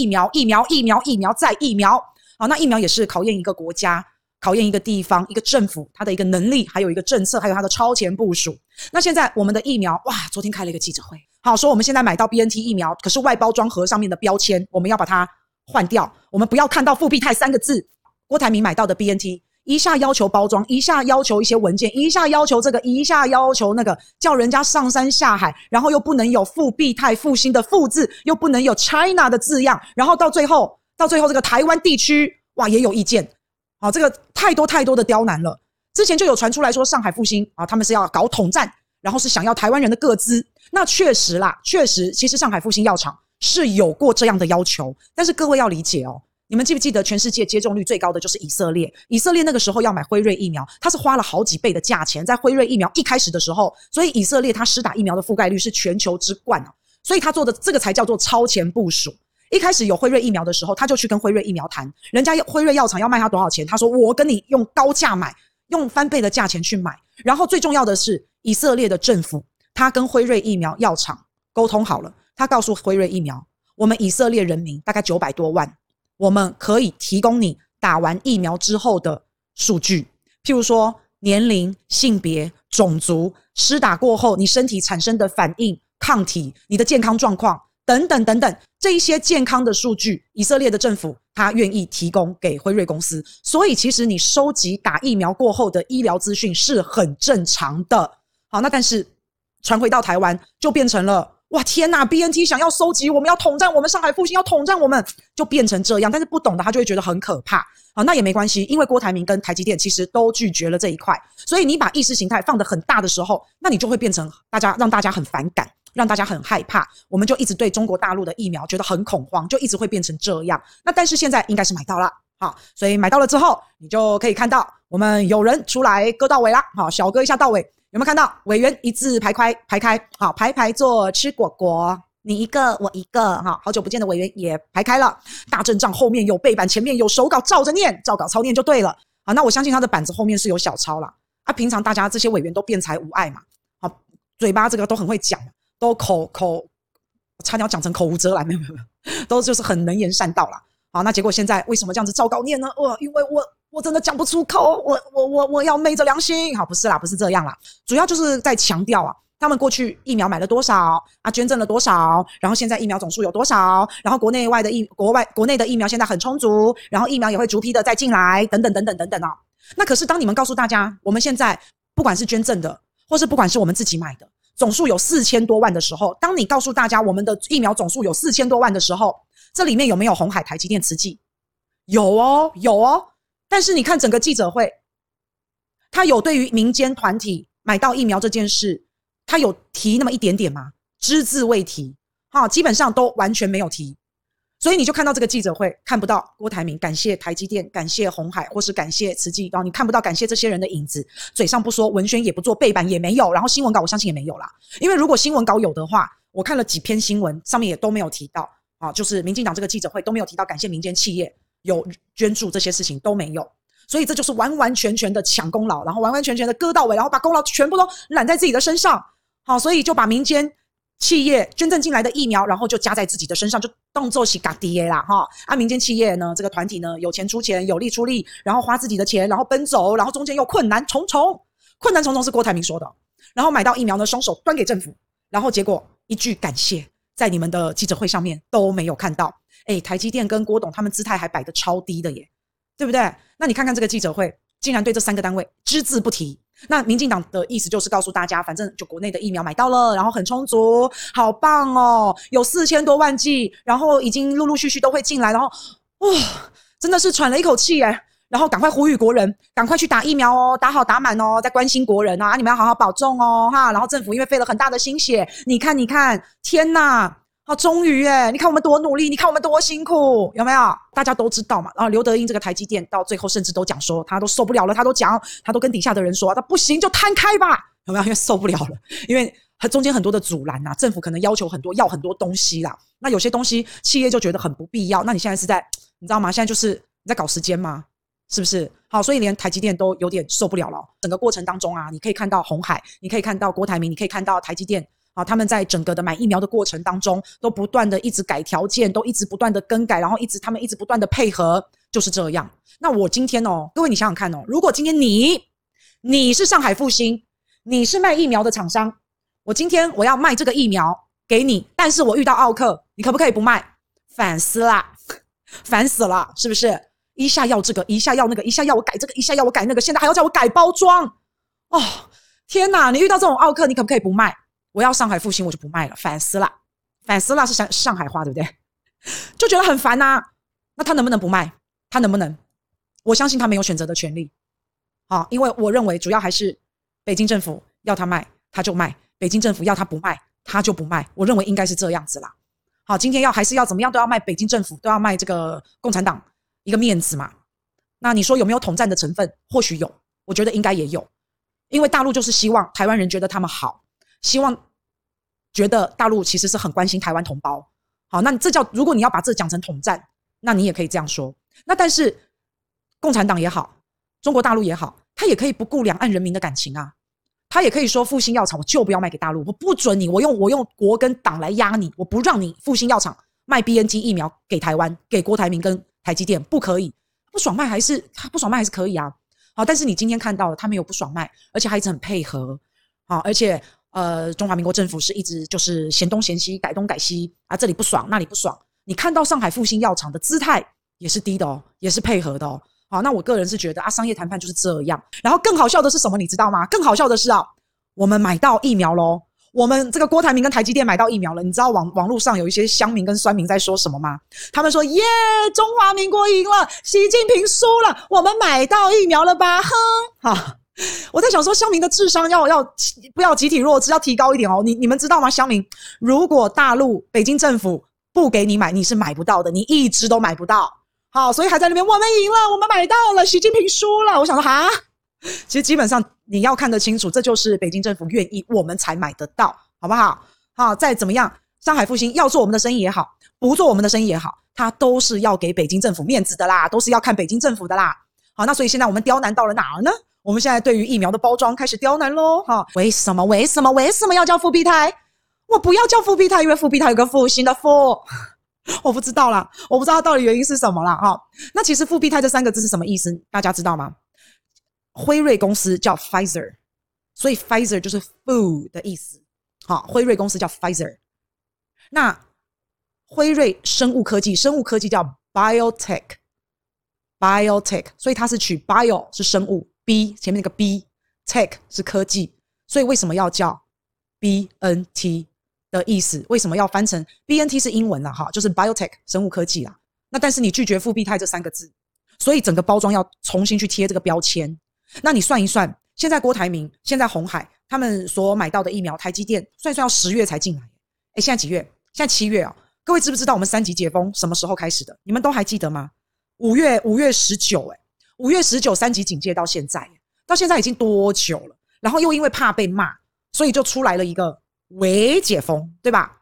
疫苗，疫苗，疫苗，疫苗再疫苗。好，那疫苗也是考验一个国家、考验一个地方、一个政府它的一个能力，还有一个政策，还有它的超前部署。那现在我们的疫苗，哇，昨天开了一个记者会，好说我们现在买到 BNT 疫苗，可是外包装盒上面的标签我们要把它换掉，我们不要看到复必泰三个字。郭台铭买到的 BNT。一下要求包装，一下要求一些文件，一下要求这个，一下要求那个，叫人家上山下海，然后又不能有复必泰复兴的复字，又不能有 China 的字样，然后到最后，到最后这个台湾地区哇也有意见，好，这个太多太多的刁难了。之前就有传出来说上海复兴啊，他们是要搞统战，然后是想要台湾人的个资。那确实啦，确实，其实上海复兴药厂是有过这样的要求，但是各位要理解哦。你们记不记得全世界接种率最高的就是以色列？以色列那个时候要买辉瑞疫苗，它是花了好几倍的价钱，在辉瑞疫苗一开始的时候，所以以色列它施打疫苗的覆盖率是全球之冠啊，所以他做的这个才叫做超前部署。一开始有辉瑞疫苗的时候，他就去跟辉瑞疫苗谈，人家辉瑞药厂要卖他多少钱？他说我跟你用高价买，用翻倍的价钱去买。然后最重要的是，以色列的政府他跟辉瑞疫苗药厂沟通好了，他告诉辉瑞疫苗，我们以色列人民大概九百多万。我们可以提供你打完疫苗之后的数据，譬如说年龄、性别、种族、施打过后你身体产生的反应、抗体、你的健康状况等等等等，这一些健康的数据，以色列的政府他愿意提供给辉瑞公司。所以其实你收集打疫苗过后的医疗资讯是很正常的。好，那但是传回到台湾就变成了。哇天呐，BNT 想要收集，我们要统战，我们上海复兴要统战，我们就变成这样。但是不懂的他就会觉得很可怕。啊，那也没关系，因为郭台铭跟台积电其实都拒绝了这一块。所以你把意识形态放得很大的时候，那你就会变成大家让大家很反感，让大家很害怕。我们就一直对中国大陆的疫苗觉得很恐慌，就一直会变成这样。那但是现在应该是买到了，好，所以买到了之后，你就可以看到我们有人出来割到尾啦，好，小割一下到尾。有没有看到委员一字排开排开？好，排排坐吃果果，你一个我一个，哈，好久不见的委员也排开了。大阵仗后面有背板，前面有手稿，照着念，照稿操念就对了。好，那我相信他的板子后面是有小抄啦。啊，平常大家这些委员都辩才无碍嘛，好，嘴巴这个都很会讲，都口口差点讲成口无遮拦，没有没有没有，都就是很能言善道啦。好，那结果现在为什么这样子照稿念呢？哦，因为我。我真的讲不出口，我我我我要昧着良心，好，不是啦，不是这样啦，主要就是在强调啊，他们过去疫苗买了多少啊，捐赠了多少，然后现在疫苗总数有多少，然后国内外的疫国外国内的疫苗现在很充足，然后疫苗也会逐批的再进来，等等等等等等啊。那可是当你们告诉大家，我们现在不管是捐赠的，或是不管是我们自己买的，总数有四千多万的时候，当你告诉大家我们的疫苗总数有四千多万的时候，这里面有没有红海、台积电、慈济？有哦，有哦。但是你看整个记者会，他有对于民间团体买到疫苗这件事，他有提那么一点点吗？只字未提，哈，基本上都完全没有提。所以你就看到这个记者会，看不到郭台铭感谢台积电、感谢红海或是感谢慈济，然后你看不到感谢这些人的影子，嘴上不说，文宣也不做，背板也没有，然后新闻稿我相信也没有啦。因为如果新闻稿有的话，我看了几篇新闻，上面也都没有提到啊，就是民进党这个记者会都没有提到感谢民间企业。有捐助这些事情都没有，所以这就是完完全全的抢功劳，然后完完全全的割到尾，然后把功劳全部都揽在自己的身上。好，所以就把民间企业捐赠进来的疫苗，然后就加在自己的身上，就当做是嘎爹啦哈。啊，民间企业呢，这个团体呢，有钱出钱，有力出力，然后花自己的钱，然后奔走，然后中间又困难重重，困难重重是郭台铭说的。然后买到疫苗呢，双手端给政府，然后结果一句感谢，在你们的记者会上面都没有看到。哎，台积电跟郭董他们姿态还摆得超低的耶，对不对？那你看看这个记者会，竟然对这三个单位只字不提。那民进党的意思就是告诉大家，反正就国内的疫苗买到了，然后很充足，好棒哦，有四千多万剂，然后已经陆陆续续都会进来，然后哇，真的是喘了一口气耶。然后赶快呼吁国人，赶快去打疫苗哦，打好打满哦，再关心国人啊，你们要好好保重哦，哈。然后政府因为费了很大的心血，你看你看，天哪！啊，终于诶，你看我们多努力，你看我们多辛苦，有没有？大家都知道嘛。然后刘德英这个台积电到最后甚至都讲说，他都受不了了，他都讲，他都跟底下的人说，他不行就摊开吧，有没有？因为受不了了，因为他中间很多的阻拦呐，政府可能要求很多，要很多东西啦。那有些东西企业就觉得很不必要。那你现在是在，你知道吗？现在就是你在搞时间吗？是不是？好，所以连台积电都有点受不了了。整个过程当中啊，你可以看到红海，你可以看到郭台铭，你可以看到台积电。啊，他们在整个的买疫苗的过程当中，都不断的一直改条件，都一直不断的更改，然后一直他们一直不断的配合，就是这样。那我今天哦，各位你想想看哦，如果今天你你是上海复星，你是卖疫苗的厂商，我今天我要卖这个疫苗给你，但是我遇到奥克，你可不可以不卖？反思啦，烦死了，是不是？一下要这个，一下要那个，一下要我改这个，一下要我改那个，现在还要叫我改包装，哦，天哪！你遇到这种奥客，你可不可以不卖？我要上海复兴，我就不卖了，反思了，反思了是上上海话，对不对？就觉得很烦呐、那他能不能不卖？他能不能？我相信他没有选择的权利。好，因为我认为主要还是北京政府要他卖，他就卖；北京政府要他不卖，他就不卖。我认为应该是这样子啦。好，今天要还是要怎么样都要卖北京政府，都要卖这个共产党。一个面子嘛，那你说有没有统战的成分？或许有，我觉得应该也有，因为大陆就是希望台湾人觉得他们好，希望觉得大陆其实是很关心台湾同胞。好，那这叫如果你要把这讲成统战，那你也可以这样说。那但是共产党也好，中国大陆也好，他也可以不顾两岸人民的感情啊，他也可以说复兴药厂我就不要卖给大陆，我不准你，我用我用国跟党来压你，我不让你复兴药厂卖 BNT 疫苗给台湾，给郭台铭跟。台积电不可以，不爽卖还是他不爽卖还是可以啊。好，但是你今天看到了，他没有不爽卖，而且还一直很配合。好，而且呃，中华民国政府是一直就是嫌东嫌西，改东改西啊，这里不爽，那里不爽。你看到上海复星药厂的姿态也是低的哦，也是配合的哦。好，那我个人是觉得啊，商业谈判就是这样。然后更好笑的是什么，你知道吗？更好笑的是啊，我们买到疫苗喽。我们这个郭台铭跟台积电买到疫苗了，你知道网网络上有一些乡民跟酸民在说什么吗？他们说：“耶，中华民国赢了，习近平输了，我们买到疫苗了吧？”哼，哈，我在想说，乡民的智商要要不要集体弱智，要提高一点哦。你你们知道吗？乡民，如果大陆北京政府不给你买，你是买不到的，你一直都买不到。好，所以还在那边，我们赢了，我们买到了，习近平输了。我想说，哈。其实基本上你要看得清楚，这就是北京政府愿意，我们才买得到，好不好？好，再怎么样，上海复星要做我们的生意也好，不做我们的生意也好，它都是要给北京政府面子的啦，都是要看北京政府的啦。好，那所以现在我们刁难到了哪儿呢？我们现在对于疫苗的包装开始刁难喽。哈，为什么？为什么？为什么要叫复必泰？我不要叫复必泰，因为复必泰有个复兴的复，我不知道啦，我不知道它到底原因是什么啦。哈，那其实复必泰这三个字是什么意思？大家知道吗？辉瑞公司叫 Pfizer，所以 Pfizer 就是 food 的意思。好，辉瑞公司叫 Pfizer。那辉瑞生物科技，生物科技叫 biotech，biotech，所以它是取 bio 是生物，b 前面那个 b，tech 是科技，所以为什么要叫 BNT 的意思？为什么要翻成 BNT 是英文了哈，就是 biotech 生物科技啦。那但是你拒绝复必泰这三个字，所以整个包装要重新去贴这个标签。那你算一算，现在郭台铭、现在红海他们所买到的疫苗，台积电算一算要十月才进来。诶，现在几月？现在七月哦。各位知不知道我们三级解封什么时候开始的？你们都还记得吗？五月五月十九，诶，五月十九三级警戒到现在，到现在已经多久了？然后又因为怕被骂，所以就出来了一个伪解封，对吧？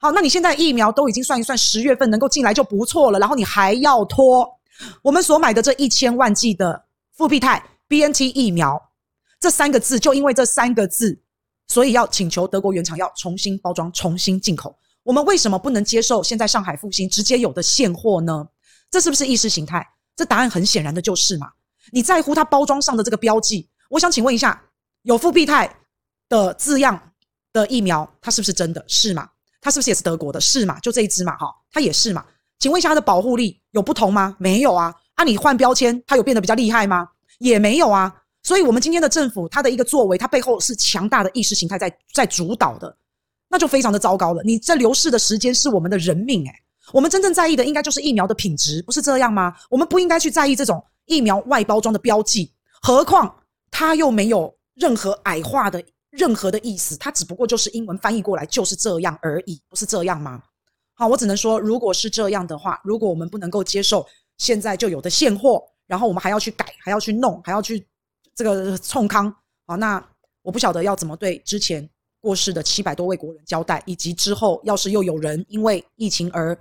好，那你现在疫苗都已经算一算，十月份能够进来就不错了，然后你还要拖我们所买的这一千万剂的复必泰。BNT 疫苗这三个字，就因为这三个字，所以要请求德国原厂要重新包装、重新进口。我们为什么不能接受现在上海复兴直接有的现货呢？这是不是意识形态？这答案很显然的就是嘛。你在乎它包装上的这个标记？我想请问一下，有复必泰的字样的疫苗，它是不是真的？是吗？它是不是也是德国的？是吗？就这一支嘛，哈，它也是嘛。请问一下，它的保护力有不同吗？没有啊。啊，你换标签，它有变得比较厉害吗？也没有啊，所以，我们今天的政府，它的一个作为，它背后是强大的意识形态在在主导的，那就非常的糟糕了。你在流逝的时间是我们的人命，诶，我们真正在意的应该就是疫苗的品质，不是这样吗？我们不应该去在意这种疫苗外包装的标记，何况它又没有任何矮化的任何的意思，它只不过就是英文翻译过来就是这样而已，不是这样吗？好，我只能说，如果是这样的话，如果我们不能够接受现在就有的现货。然后我们还要去改，还要去弄，还要去这个冲康啊！那我不晓得要怎么对之前过世的七百多位国人交代，以及之后要是又有人因为疫情而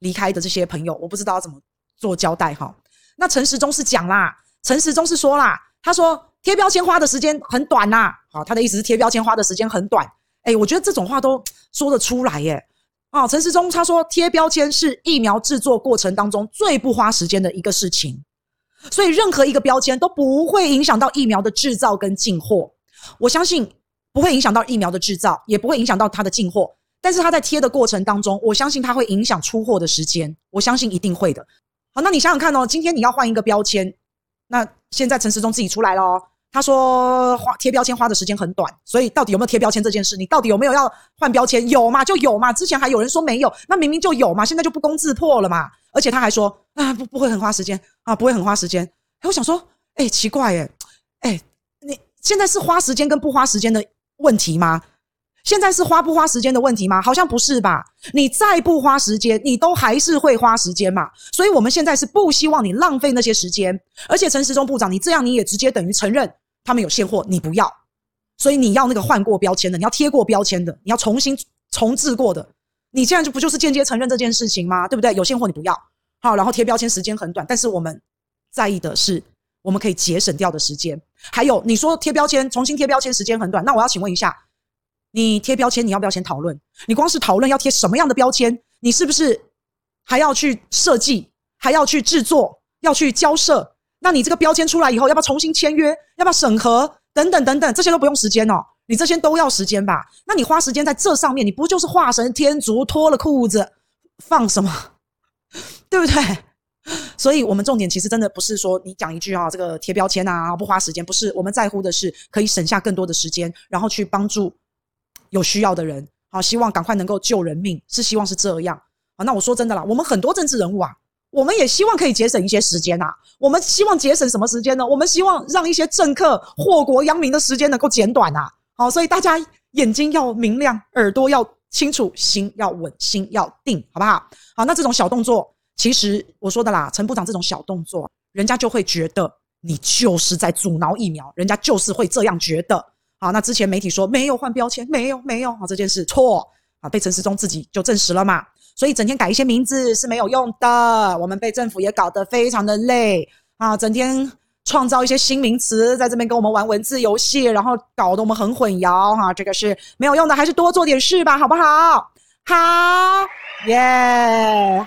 离开的这些朋友，我不知道要怎么做交代哈。那陈时中是讲啦，陈时中是说啦，他说贴标签花的时间很短呐，好，他的意思是贴标签花的时间很短，哎，我觉得这种话都说得出来耶。哦，陈时中他说贴标签是疫苗制作过程当中最不花时间的一个事情，所以任何一个标签都不会影响到疫苗的制造跟进货。我相信不会影响到疫苗的制造，也不会影响到它的进货。但是它在贴的过程当中，我相信它会影响出货的时间，我相信一定会的。好，那你想想看哦，今天你要换一个标签，那现在陈时中自己出来了哦。他说花贴标签花的时间很短，所以到底有没有贴标签这件事？你到底有没有要换标签？有嘛就有嘛，之前还有人说没有，那明明就有嘛，现在就不攻自破了嘛。而且他还说啊不不会很花时间啊，不会很花时间。哎，我想说，哎，奇怪哎，哎，你现在是花时间跟不花时间的问题吗？现在是花不花时间的问题吗？好像不是吧？你再不花时间，你都还是会花时间嘛。所以我们现在是不希望你浪费那些时间。而且陈时中部长，你这样你也直接等于承认他们有现货，你不要。所以你要那个换过标签的，你要贴过标签的，你要重新重置过的。你这样就不就是间接承认这件事情吗？对不对？有现货你不要，好，然后贴标签时间很短，但是我们在意的是我们可以节省掉的时间。还有你说贴标签重新贴标签时间很短，那我要请问一下。你贴标签，你要不要先讨论？你光是讨论要贴什么样的标签，你是不是还要去设计，还要去制作，要去交涉？那你这个标签出来以后，要不要重新签约？要不要审核？等等等等，这些都不用时间哦。你这些都要时间吧？那你花时间在这上面，你不就是化身天竺脱了裤子放什么？对不对？所以我们重点其实真的不是说你讲一句啊，这个贴标签啊不花时间，不是，我们在乎的是可以省下更多的时间，然后去帮助。有需要的人，好，希望赶快能够救人命，是希望是这样啊。那我说真的啦，我们很多政治人物啊，我们也希望可以节省一些时间呐。我们希望节省什么时间呢？我们希望让一些政客祸国殃民的时间能够减短呐。好，所以大家眼睛要明亮，耳朵要清楚，心要稳，心要定，好不好？好，那这种小动作，其实我说的啦，陈部长这种小动作，人家就会觉得你就是在阻挠疫苗，人家就是会这样觉得。好，那之前媒体说没有换标签，没有没有好，这件事错啊，被陈时中自己就证实了嘛。所以整天改一些名字是没有用的，我们被政府也搞得非常的累啊，整天创造一些新名词，在这边跟我们玩文字游戏，然后搞得我们很混淆哈，这个是没有用的，还是多做点事吧，好不好？好，耶。